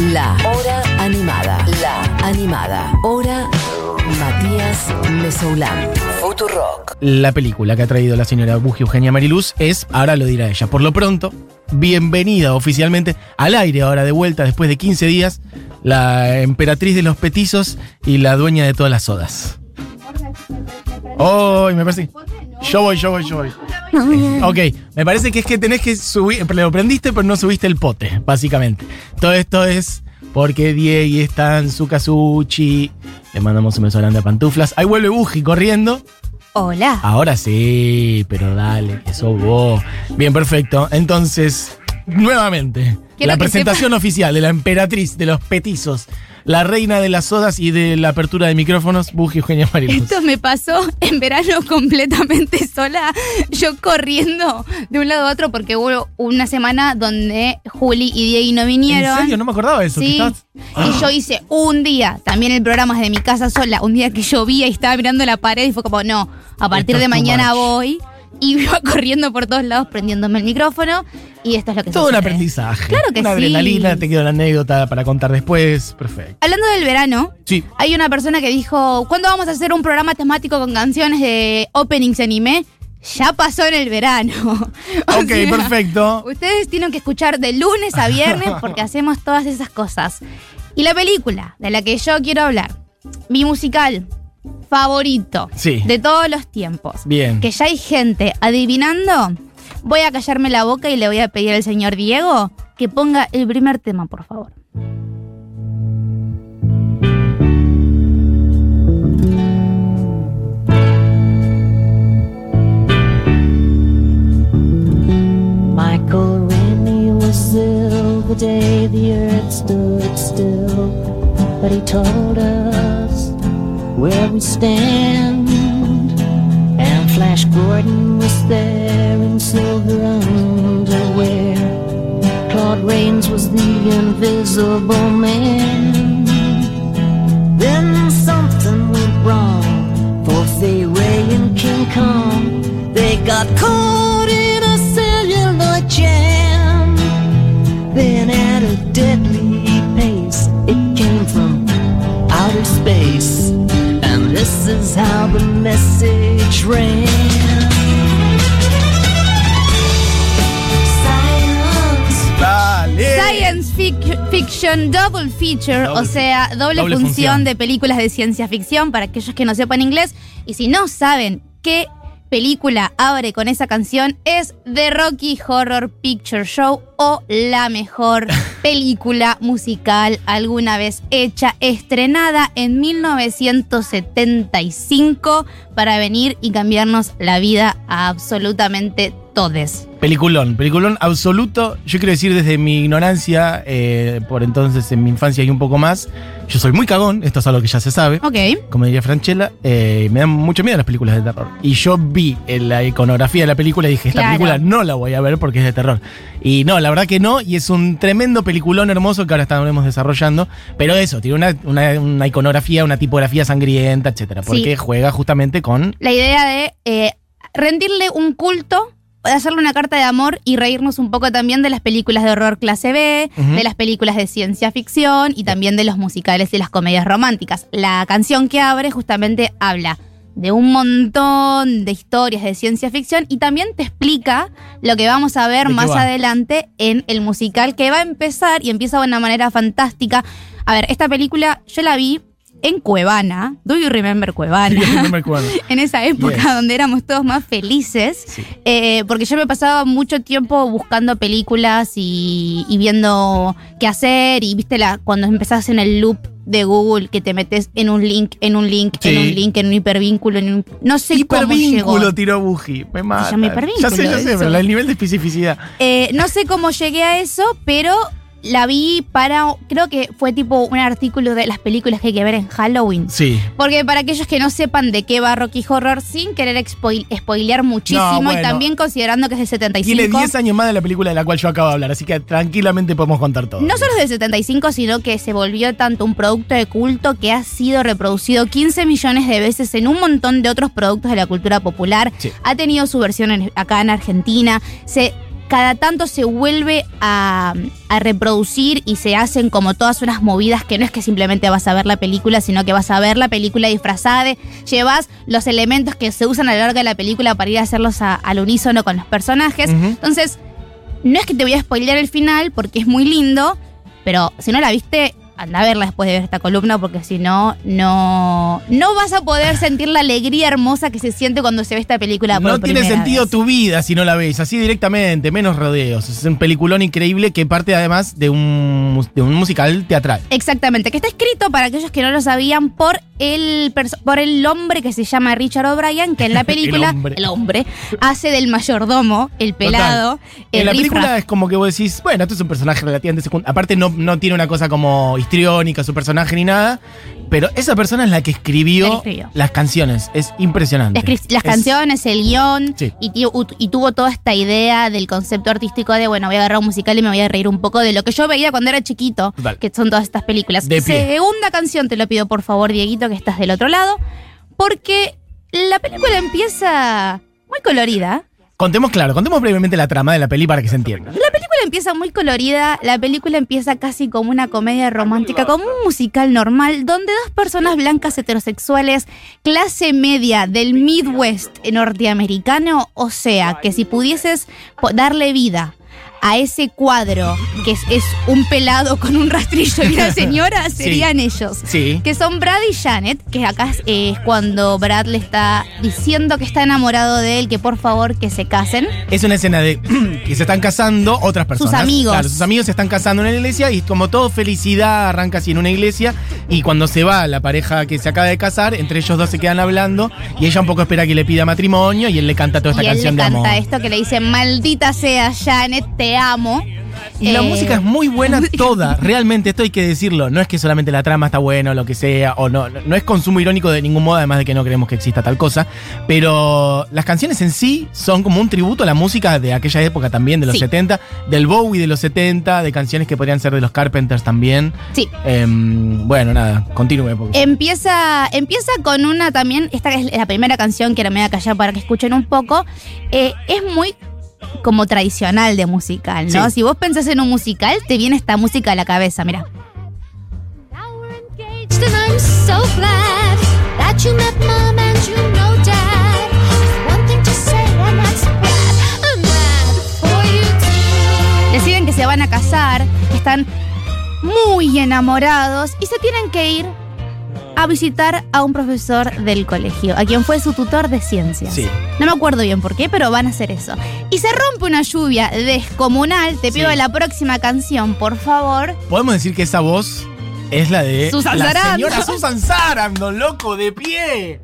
La Hora Animada. La Animada. Hora Matías Mesoulán. Futurock. La película que ha traído la señora Buji Eugenia Mariluz es, ahora lo dirá ella, por lo pronto, bienvenida oficialmente al aire ahora de vuelta después de 15 días, la emperatriz de los petizos y la dueña de todas las sodas. Oh, me parece. Yo voy, yo voy, yo voy. Ok, me parece que es que tenés que subir, lo prendiste pero no subiste el pote, básicamente. Todo esto es porque Diego está en su casuchi. Le mandamos un beso grande a pantuflas. Ahí vuelve Buji corriendo. Hola. Ahora sí, pero dale, que sos vos. Bien, perfecto. Entonces, nuevamente, Quiero la presentación oficial de la emperatriz de los petizos, la reina de las sodas y de la apertura de micrófonos, Buji Eugenia Mariluz. Esto me pasó en verano completamente sola, yo corriendo de un lado a otro porque hubo una semana donde Juli y Diego no vinieron. ¿En serio? No me acordaba de eso. Sí, y yo hice un día, también el programa desde mi casa sola, un día que llovía y estaba mirando la pared y fue como, no, a partir Esto de es mañana voy. Y iba corriendo por todos lados prendiéndome el micrófono y esto es lo que Todo un aprendizaje. Claro que Una sí. adrenalina, te queda una anécdota para contar después. Perfecto. Hablando del verano, Sí. Hay una persona que dijo, ¿cuándo vamos a hacer un programa temático con canciones de openings anime? Ya pasó en el verano. O Ok, sea, perfecto. Ustedes tienen que escuchar de lunes a viernes porque hacemos todas esas cosas. Y la película de la que yo quiero hablar, mi musical favorito Sí. de todos los tiempos, Bien. que ya hay gente adivinando, voy a callarme la boca y le voy a pedir al señor Diego que ponga el primer tema, por favor. Michael Rennie was ill the day the earth stood still, but he told us where we stand. And Flash Gordon was there in silver underwear. Claude Rains was the invisible man. Then something went wrong for Fay Ray and King Kong. They got caught this is how the message ran. Science Dale. Science fic- Fiction Double Feature, Doble o sea, doble, doble función, función. de películas de ciencia ficción para aquellos que no sepan inglés. Y si no saben qué película abre con esa canción, es The Rocky Horror Picture Show o la mejor película musical alguna vez hecha, estrenada en 1975 para venir y cambiarnos la vida a absolutamente todes. Peliculón, peliculón absoluto. Yo quiero decir desde mi ignorancia, eh, por entonces en mi infancia y un poco más, yo soy muy cagón, esto es algo que ya se sabe. Ok. Como diría Franchella, eh, me dan mucho miedo las películas de terror. Y yo vi en la iconografía de la película y dije, esta Claro. película no la voy a ver porque es de terror. Y no, la verdad que no, y es un tremendo peliculón hermoso que ahora estaremos desarrollando. Pero eso, tiene una, una- una iconografía, una tipografía sangrienta, etcétera. Porque Sí. juega justamente con la idea de eh, rendirle un culto, hacerle una carta de amor y reírnos un poco también de las películas de horror clase B, de las películas de ciencia ficción y también de los musicales y las comedias románticas. La canción que abre justamente habla de un montón de historias de ciencia ficción y también te explica lo que vamos a ver ¿De qué más va? adelante en el musical que va a empezar y empieza de una manera fantástica. A ver, esta película yo la vi en Cuevana. Do you remember Cuevana? No me acuerdo. en esa época Yes. donde éramos todos más felices, Sí. eh, porque yo me pasaba mucho tiempo buscando películas y, y viendo qué hacer y viste la cuando empezás en el loop de Google que te metes en un link, en un link, en un link, en un hipervínculo, en un no sé cómo llegó. Hipervínculo tiró Buji. Me mata. llama hipervínculo Ya sé, ya sé, eso. pero el nivel de especificidad. Eh, no sé cómo llegué a eso, pero la vi para creo que fue tipo un artículo de las películas que hay que ver en Halloween. Sí. Porque para aquellos que no sepan de qué va Rocky Horror, sin querer expo- spoilear muchísimo No, bueno. y también considerando que es del 75. Tiene 10 años más de la película de la cual yo acabo de hablar, así que tranquilamente podemos contar todo. No solo es del 75, sino que se volvió tanto un producto de culto que ha sido reproducido 15 millones de veces en un montón de otros productos de la cultura popular. Sí. Ha tenido su versión en- acá en Argentina. Se cada tanto se vuelve a, a reproducir y se hacen como todas unas movidas que no es que simplemente vas a ver la película, sino que vas a ver la película disfrazada de, llevas los elementos que se usan a lo largo de la película para ir a hacerlos a- al unísono con los personajes. Entonces, no es que te voy a spoilear el final porque es muy lindo, pero si no la viste, anda a verla después de ver esta columna porque si no, no, no vas a poder sentir la alegría hermosa que se siente cuando se ve esta película por No tiene sentido vez. tu vida si no la ves, así directamente, menos rodeos. Es un peliculón increíble que parte además de un, de un musical teatral. Exactamente, que está escrito para aquellos que no lo sabían por el, por el hombre que se llama Richard O'Brien, que en la película, El hombre. hace del mayordomo, el pelado, el En la película es como que vos decís, bueno, esto es un personaje relativamente secundario. Aparte no, no tiene una cosa como histriónica su personaje ni nada, pero esa persona es la que escribió, las canciones. Es impresionante. Las, cri- las Es- canciones, el guion, Sí. y, y tuvo toda esta idea del concepto artístico de, bueno, voy a agarrar un musical y me voy a reír un poco de lo que yo veía cuando era chiquito, Total. que son todas estas películas. De. Segunda canción, te lo pido por favor, Dieguito, que estás del otro lado, porque la película empieza muy colorida. Contemos claro, contemos brevemente la trama de la peli para que se entienda. La película empieza muy colorida, la película empieza casi como una comedia romántica, como un musical normal, donde dos personas blancas heterosexuales, clase media del Midwest norteamericano, o sea, que si pudieses darle vida a ese cuadro, que es, es un pelado con un rastrillo y una señora, Sí. serían ellos. Sí. Que son Brad y Janet, que acá es, es cuando Brad le está diciendo que está enamorado de él, que por favor que se casen. Es una escena de que se están casando otras personas. amigos. Claro, sus amigos se están casando en una iglesia y como todo felicidad arranca así en una iglesia y cuando se va la pareja que se acaba de casar, entre ellos dos se quedan hablando y ella un poco espera que le pida matrimonio y él le canta toda esta y él le canción de canta amor. esto que le dice, maldita sea Janet, te amo. Y la Eh, música es muy buena toda, realmente, esto hay que decirlo. No es que solamente la trama está buena o lo que sea, o no, no es consumo irónico de ningún modo, además de que no creemos que exista tal cosa. Pero las canciones en sí son como un tributo a la música de aquella época también, de los Sí. 70, del Bowie de los 70, de canciones que podrían ser de los Carpenters también. Sí. Em, bueno, nada, continúe. porque- Empieza, empieza con una también, esta es la primera canción que era me voy a callar para que escuchen un poco. Eh, es muy como tradicional de musical, ¿no? Sí. Si vos pensás en un musical, te viene esta música a la cabeza, mira. Deciden que se van a casar, están muy enamorados y se tienen que ir a visitar a un profesor del colegio, a quien fue su tutor de ciencias. Sí. No me acuerdo bien por qué, pero van a hacer eso. Y se rompe una lluvia descomunal. Te pido Sí. la próxima canción, por favor. Podemos decir que esa voz es la de Susan la Sarandon. señora Susan Sarandon, loco, de pie.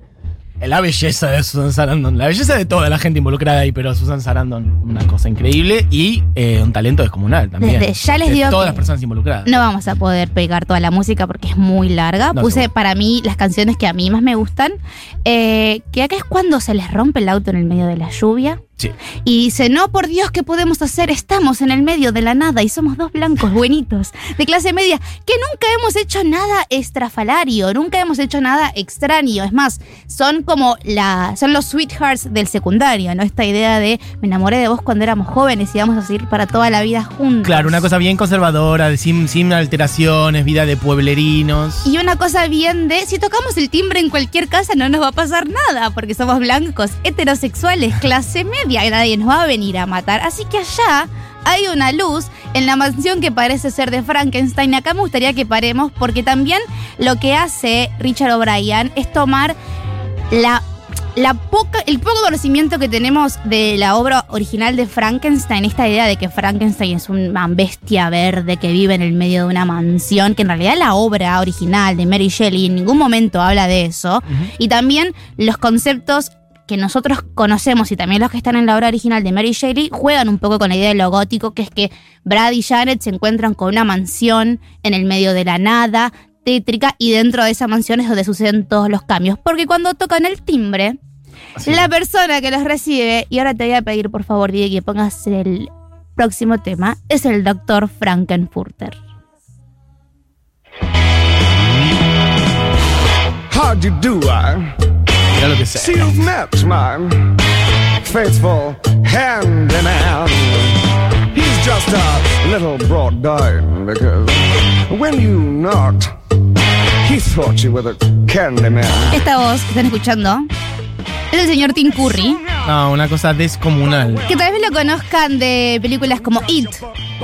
La belleza de Susan Sarandon, la belleza de toda la gente involucrada ahí, pero Susan Sarandon, una cosa increíble y eh, un talento descomunal también. Desde ya les De digo todas las personas involucradas. No vamos a poder pegar toda la música porque es muy larga. No, Puse seguro. para mí las canciones que a mí más me gustan. eh, que acá es cuando se les rompe el auto en el medio de la lluvia. Sí. Y dice, no, por Dios, ¿qué podemos hacer? Estamos en el medio de la nada y somos dos blancos buenitos de clase media que nunca hemos hecho nada estrafalario, nunca hemos hecho nada extraño. Es más, son como la, son los sweethearts del secundario, ¿no? Esta idea de me enamoré de vos cuando éramos jóvenes y vamos a seguir para toda la vida juntos. Claro, una cosa bien conservadora, de sin, sin alteraciones, vida de pueblerinos. Y una cosa bien de, si tocamos el timbre en cualquier casa no nos va a pasar nada, porque somos blancos, heterosexuales, clase media, y nadie nos va a venir a matar. Así que allá hay una luz en la mansión que parece ser de Frankenstein. Acá me gustaría que paremos, porque también lo que hace Richard O'Brien es tomar la... La poca, el poco conocimiento que tenemos de la obra original de Frankenstein, esta idea de que Frankenstein es una bestia verde que vive en el medio de una mansión, que en realidad la obra original de Mary Shelley en ningún momento habla de eso, y también los conceptos que nosotros conocemos y también los que están en la obra original de Mary Shelley juegan un poco con la idea de lo gótico, que es que Brad y Janet se encuentran con una mansión en el medio de la nada, tétrica, y dentro de esa mansión es donde suceden todos los cambios. Porque cuando tocan el timbre, la persona que los recibe, y ahora te voy a pedir por favor, Diego, que pongas el próximo tema, es el doctor Frankenfurter. How'd you do, I? Mira lo que sea. you've met my faithful hand in hand. just a little brought down because when you knocked, he thought you were the candy man. Esta voz que están escuchando es el señor Tim Curry, No, una cosa descomunal. que tal vez lo conozcan de películas como It,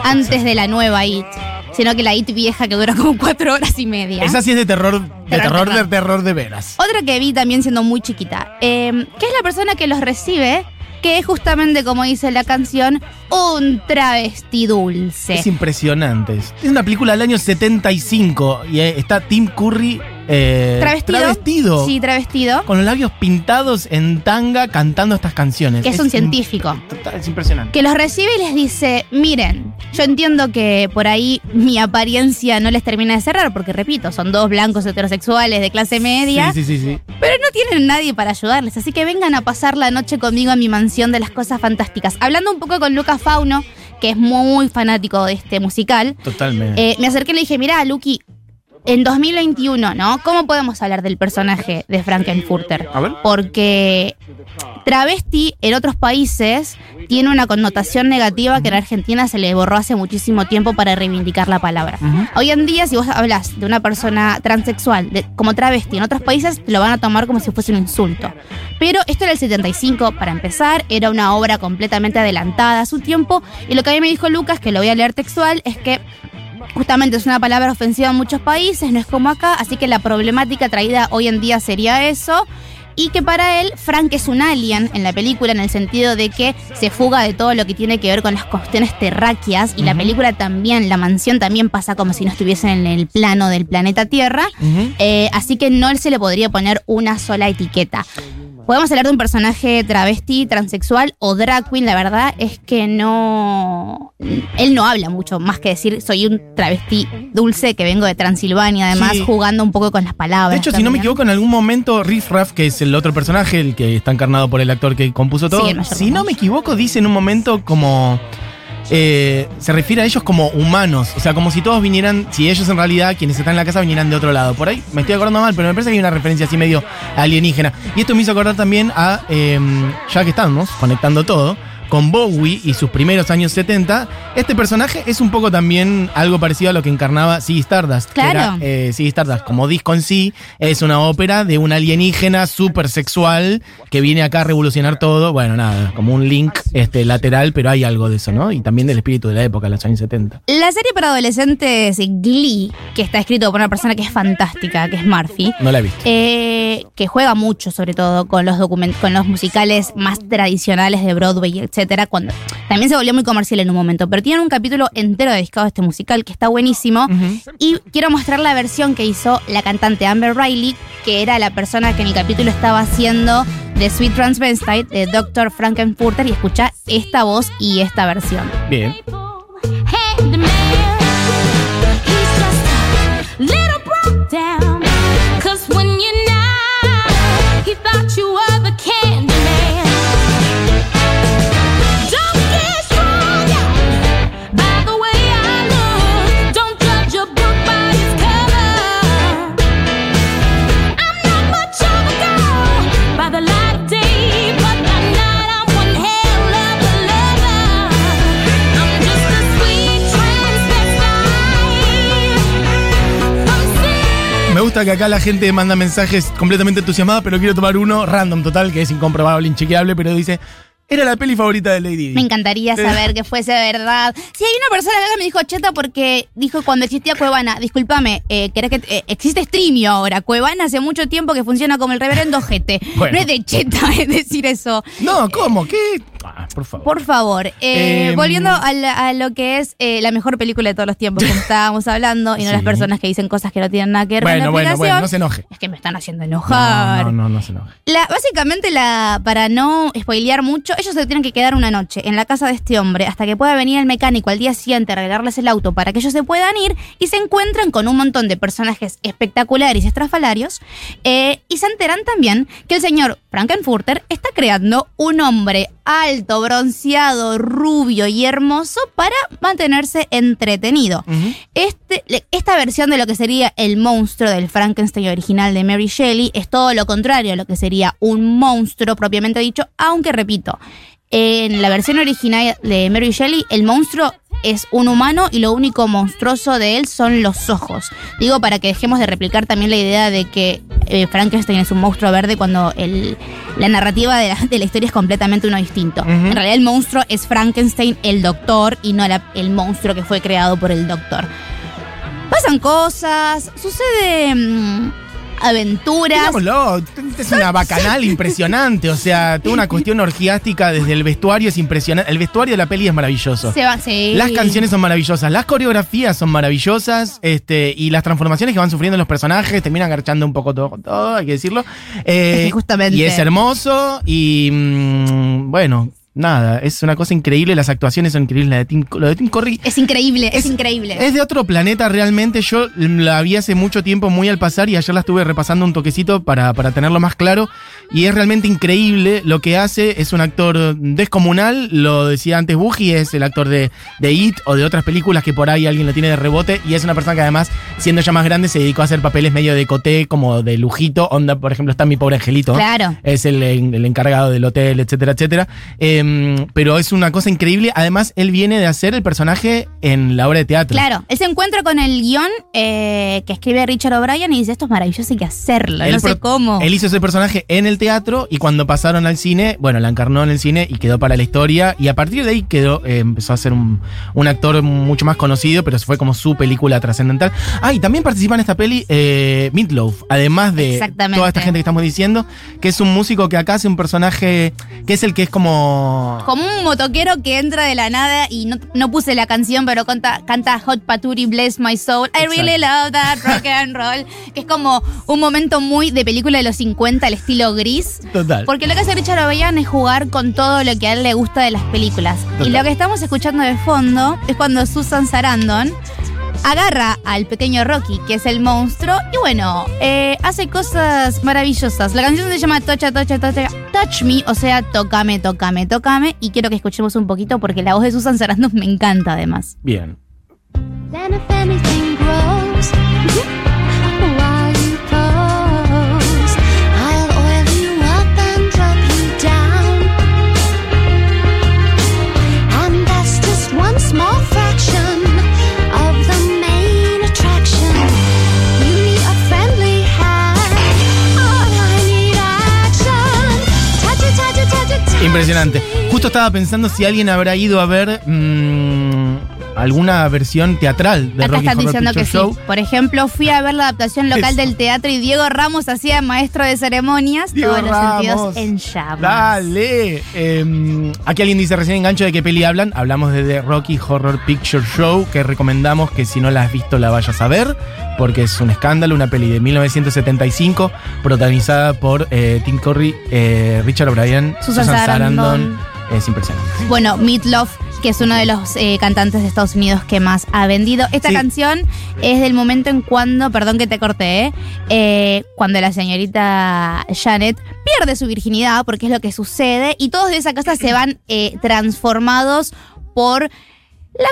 antes de la nueva It, sino que la It vieja que dura como cuatro horas y media. Esa sí es de terror, de Terror, terror, de terror. de veras. Otra que vi también siendo muy chiquita, eh, que es la persona que los recibe, que es justamente, como dice la canción, un travesti dulce. Es impresionante. Es una película del año 75 y eh, está Tim Curry eh, Travestido. travestido, Sí, travestido. Con los labios pintados en tanga cantando estas canciones. Que es un im- científico. total, es impresionante. Que los recibe y les dice, miren, yo entiendo que por ahí mi apariencia no les termina de cerrar, porque repito, son dos blancos heterosexuales de clase media, Sí, sí, sí, sí. pero no tienen nadie para ayudarles, así que vengan a pasar la noche conmigo a mi mansión de las cosas fantásticas. Hablando un poco con Lucas Fauno, que es muy fanático de este musical, Totalmente. eh, me acerqué y le dije, mirá, Lucky, en 2021, ¿no? ¿Cómo podemos hablar del personaje de Frankenfurter? A ver. Porque travesti en otros países tiene una connotación negativa que en Argentina se le borró hace muchísimo tiempo para reivindicar la palabra. Hoy en día, si vos hablas de una persona transexual de- como travesti en otros países, te lo van a tomar como si fuese un insulto. Pero esto era el 75, para empezar, era una obra completamente adelantada a su tiempo, y lo que a mí me dijo Lucas, que lo voy a leer textual, es que Justamente es una palabra ofensiva en muchos países, no es como acá, así que la problemática traída hoy en día sería eso. Y que para él, Frank es un alien en la película, en el sentido de que se fuga de todo lo que tiene que ver con las cuestiones terráqueas. Y la película también, la mansión también pasa como si no estuviesen en el plano del planeta Tierra. Eh, así que no se le podría poner una sola etiqueta. Podemos hablar de un personaje travesti, transexual o drag queen. La verdad es que no. Él no habla mucho más que decir soy un travesti dulce que vengo de Transilvania, además Sí. jugando un poco con las palabras. De hecho, si no me equivoco, en algún momento Riff Raff, que es el otro personaje, el que está encarnado por el actor que compuso todo, Sí, si no me equivoco, dice en un momento como... eh, se refiere a ellos como humanos, o sea, como si todos vinieran, si ellos en realidad, quienes están en la casa, vinieran de otro lado. Por ahí me estoy acordando mal, pero me parece que hay una referencia así medio alienígena. Y esto me hizo acordar también a, eh, ya que estamos conectando todo, con Bowie y sus primeros años 70, este personaje es un poco también algo parecido a lo que encarnaba Ziggy Stardust. Claro. era, eh, Ziggy Stardust, como disco en sí, es una ópera de un alienígena súper sexual que viene acá a revolucionar todo. Bueno, nada, como un link este, lateral, pero hay algo de eso, ¿no? Y también del espíritu de la época, los años 70. La serie para adolescentes Glee, que está escrito por una persona que es fantástica, que es Murphy. No la he visto. eh, que juega mucho, sobre todo, con los con los musicales más tradicionales de Broadway, etcétera, cuando también se volvió muy comercial en un momento, pero tiene un capítulo entero dedicado a este musical que está buenísimo. Y quiero mostrar la versión que hizo la cantante Amber Riley, que era la persona que en el capítulo estaba haciendo de Sweet Transvestite, de Dr. Frankenfurter, y escucha esta voz y esta versión. Bien. Que acá la gente manda mensajes completamente entusiasmada, pero quiero tomar uno random total, que es incomprobable, inchequeable, pero dice, era la peli favorita de Lady Di. Me encantaría saber que fuese verdad. Si hay una persona que me dijo cheta porque dijo cuando existía Cuevana, discúlpame, eh, ¿querés que eh, existe Streamio ahora? Cuevana hace mucho tiempo que funciona como el reverendo Jete. Bueno. No es de cheta es decir eso. No, ¿cómo? ¿Qué? Ah, por favor. Por favor, eh, Em. volviendo a, la- a lo que es eh, la mejor película de todos los tiempos, como estábamos hablando, y no Sí. las personas que dicen cosas que no tienen nada que ver con la Bueno, bueno, bueno, no se enoje. Es que me están haciendo enojar. No, no, no, no se enoje. La, básicamente, la, para no spoilear mucho, ellos se tienen que quedar una noche en la casa de este hombre hasta que pueda venir el mecánico al día siguiente a arreglarles el auto para que ellos se puedan ir y se encuentran con un montón de personajes espectaculares y estrafalarios eh, y se enteran también que el señor Frankenfurter está creando un hombre alto, bronceado, rubio y hermoso para mantenerse entretenido. Este, esta versión de lo que sería el monstruo del Frankenstein original de Mary Shelley es todo lo contrario a lo que sería un monstruo propiamente dicho, aunque repito, en la versión original de Mary Shelley el monstruo es un humano y lo único monstruoso de él son los ojos. Digo para que dejemos de replicar también la idea de que eh, Frankenstein es un monstruo verde cuando el- la narrativa de la, de la historia es completamente uno distinto. En realidad el monstruo es Frankenstein, el doctor, y no la- el monstruo que fue creado por el doctor. Pasan cosas, sucede mm, aventuras. Digámoslo, es una bacanal impresionante. O sea, toda una cuestión orgiástica desde el vestuario es impresionante. El vestuario de la peli es maravilloso. Se va, sí. Las canciones son maravillosas, las coreografías son maravillosas, este, y las transformaciones que van sufriendo los personajes terminan garchando un poco todo hay que decirlo. Eh, justamente- Y es hermoso, y mm, bueno, nada, es una cosa increíble, las actuaciones son increíbles, la de Tim, lo de Tim Curry. Es increíble, es, Es- increíble. Es de otro planeta realmente. Yo la vi hace mucho tiempo muy al pasar y ayer la estuve repasando un toquecito para, para tenerlo más claro. Y es realmente increíble lo que hace. Es un actor descomunal. Lo decía antes Buji, es el actor de, de It o de otras películas que por ahí alguien lo tiene de rebote. Y es una persona que además, siendo ya más grande, se dedicó a hacer papeles medio de coté, como de lujito. Onda, por ejemplo, está mi pobre angelito. Claro. Es el, el encargado del hotel, etcétera, etcétera. Em, pero es una cosa increíble. Además, él viene de hacer el personaje en la obra de teatro. Claro, él se encuentra con el guion eh, que escribe Richard O'Brien y dice, esto es maravilloso, hay que hacerlo. Él no sé cómo. Él hizo ese personaje en el teatro y cuando pasaron al cine, bueno, la encarnó en el cine y quedó para la historia. Y a partir de ahí quedó, eh, empezó a ser un, un actor mucho más conocido, pero fue como su película trascendental. Ah, y también participa en esta peli eh, Meatloaf, además de toda esta gente que estamos diciendo, que es un músico que acá hace un personaje que es el que es como. Como un motoquero que entra de la nada y no, no puse la canción, pero canta, canta Hot Paturi, Bless My Soul. I really love that rock and roll. Que es como un momento muy de película de los 50, el estilo gris. Total. Porque lo que hace Richard O'Brien es jugar con todo lo que a él le gusta de las películas. Y lo que estamos escuchando de fondo es cuando Susan Sarandon agarra al pequeño Rocky, que es el monstruo, y bueno, eh, hace cosas maravillosas. La canción se llama Tocha, Tocha, Tocha, Touch Me, o sea, tócame, tócame, tócame, y quiero que escuchemos un poquito porque la voz de Susan Sarandon me encanta además. Bien. Justo estaba pensando si alguien habrá ido a ver mm, alguna versión teatral de Acá Rocky están Horror diciendo que Picture Show. sí. Por ejemplo, fui a ver la adaptación local Eso. del teatro y Diego Ramos hacía maestro de ceremonias, Diego todos los Ramos. sentidos en llamas. Dale. Eh, aquí alguien dice recién engancho de qué peli hablan. Hablamos de The Rocky Horror Picture Show, que recomendamos que si no la has visto la vayas a ver, porque es un escándalo, una peli de 1975, protagonizada por eh, Tim Curry, eh, Richard O'Brien, Susan Sarandon. Es impresionante. Bueno, Meatloaf, que es uno de los eh, cantantes de Estados Unidos que más ha vendido. Esta Sí. canción es del momento en cuando, perdón que te corté, ¿eh? Eh, cuando la señorita Janet pierde su virginidad, porque es lo que sucede, y todos de esa casa se van eh, transformados por la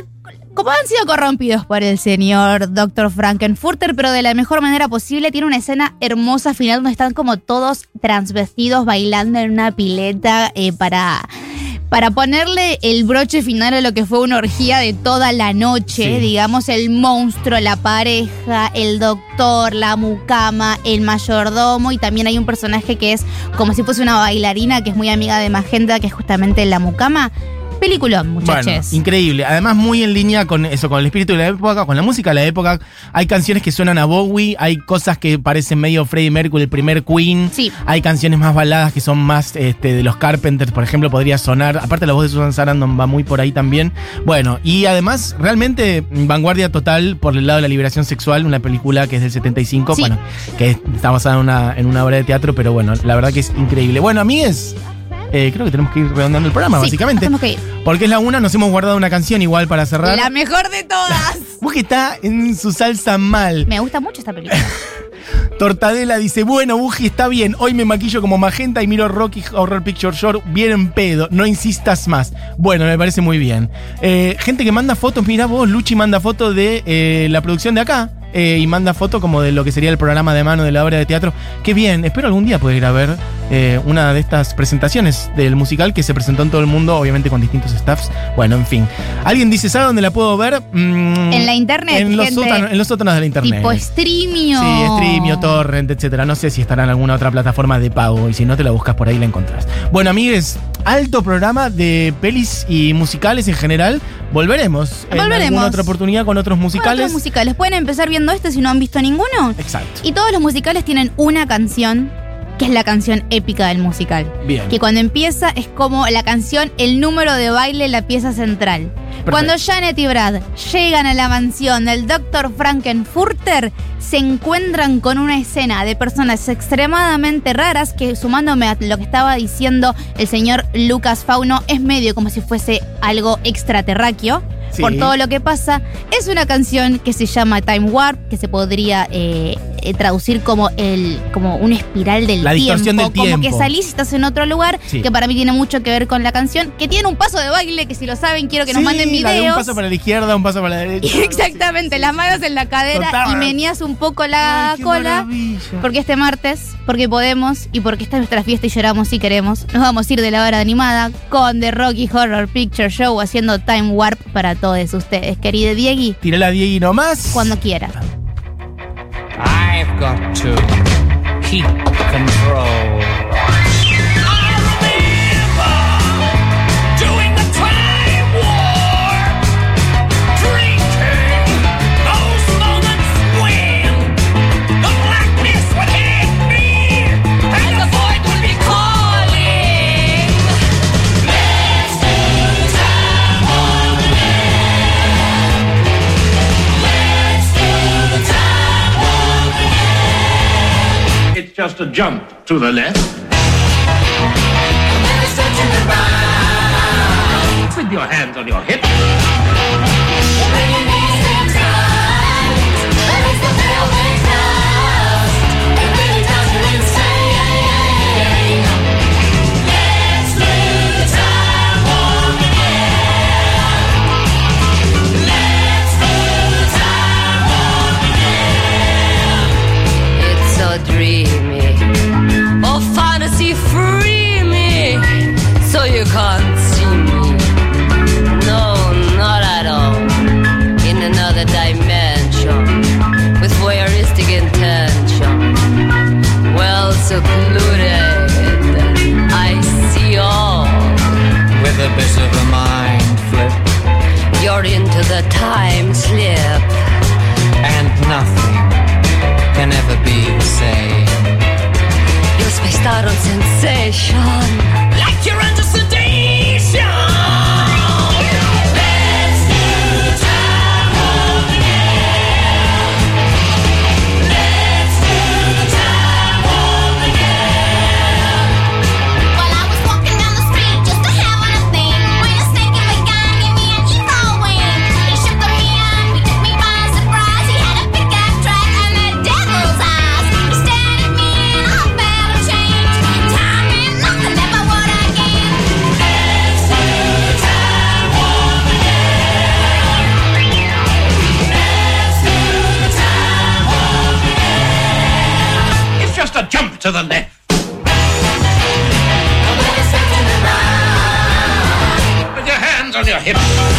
como han sido corrompidos por el señor Dr. Frankenfurter, pero de la mejor manera posible. Tiene una escena hermosa final donde están como todos transvestidos bailando en una pileta eh, para, para ponerle el broche final a lo que fue una orgía de toda la noche. Sí. Digamos, el monstruo, la pareja, el doctor, la mucama, el mayordomo y también hay un personaje que es como si fuese una bailarina que es muy amiga de Magenta, que es justamente la mucama. Peliculón, muchachos. Bueno, increíble. Además, muy en línea con eso, con el espíritu de la época, con la música de la época. Hay canciones que suenan a Bowie, hay cosas que parecen medio Freddie Mercury, el primer Queen. Sí. Hay canciones más baladas que son más este, de los Carpenters, por ejemplo, podría sonar. Aparte, la voz de Susan Sarandon va muy por ahí también. Bueno, y además, realmente, vanguardia total por el lado de la liberación sexual, una película que es del 75, Sí. bueno, que está basada en una, en una obra de teatro, pero bueno, la verdad que es increíble. Bueno, amigues. Eh, creo que tenemos que ir redondeando el programa, Sí, básicamente. tenemos que ir. Porque es la una, nos hemos guardado una canción igual para cerrar. La mejor de todas. Vos que está en su salsa mal. Me gusta mucho esta película. Tortadela dice, bueno, Buji, está bien, hoy me maquillo como magenta y miro Rocky Horror Picture Show bien en pedo, no insistas más. Bueno, me parece muy bien. Eh, gente que manda fotos, mira vos, Luchi manda fotos de eh, la producción de acá. eh, y manda foto como de lo que sería el programa de mano de la obra de teatro. Qué bien, espero algún día poder ir a ver eh, una de estas presentaciones del musical que se presentó en todo el mundo, obviamente con distintos staffs. Bueno, en fin. ¿Alguien dice, ¿sabe dónde la puedo ver? Mm, En la internet, En los, gente. sótanos, en los sótanos de la internet. Tipo streamio. Sí, Streamio, Torrent, etcétera. No sé si estará en alguna otra plataforma de pago y si no te la buscas por ahí la encontrás. Bueno, amigues, alto programa de pelis y musicales en general. Volveremos, en Volveremos. alguna otra oportunidad con otros musicales. Otros musicales. Pueden empezar viendo este si no han visto ninguno. Exacto. Y todos los musicales tienen una canción que es la canción épica del musical. Bien. Que cuando empieza es como la canción, el número de baile, la pieza central. Cuando Janet y Brad llegan a la mansión del Dr. Frankenfurter, se encuentran con una escena de personas extremadamente raras que, sumándome a lo que estaba diciendo el señor Lucas Fauno, es medio como si fuese algo extraterráqueo. Sí. Por todo lo que pasa, es una canción que se llama Time Warp, que se podría eh, eh, traducir como el como una espiral del La tiempo. distorsión del Como que tiempo. salís y estás en otro lugar, Sí. que para mí tiene mucho que ver con la canción, que tiene un paso de baile, que si lo saben quiero que nos manden la de videos. un paso para la izquierda, un paso para la derecha. Exactamente, las manos en la cadera Total. y meneas un poco la Ay, cola. maravilla. Porque este martes, porque podemos y porque esta es nuestra fiesta y lloramos si queremos, nos vamos a ir de la hora animada con The Rocky Horror Picture Show haciendo Time Warp para todos ustedes. Querido Diegui, Tiré la Diegui nomás. cuando quiera. I've got to keep control. A jump to the left with your hands on your hips. Time slip. To the left with your hands on your hips.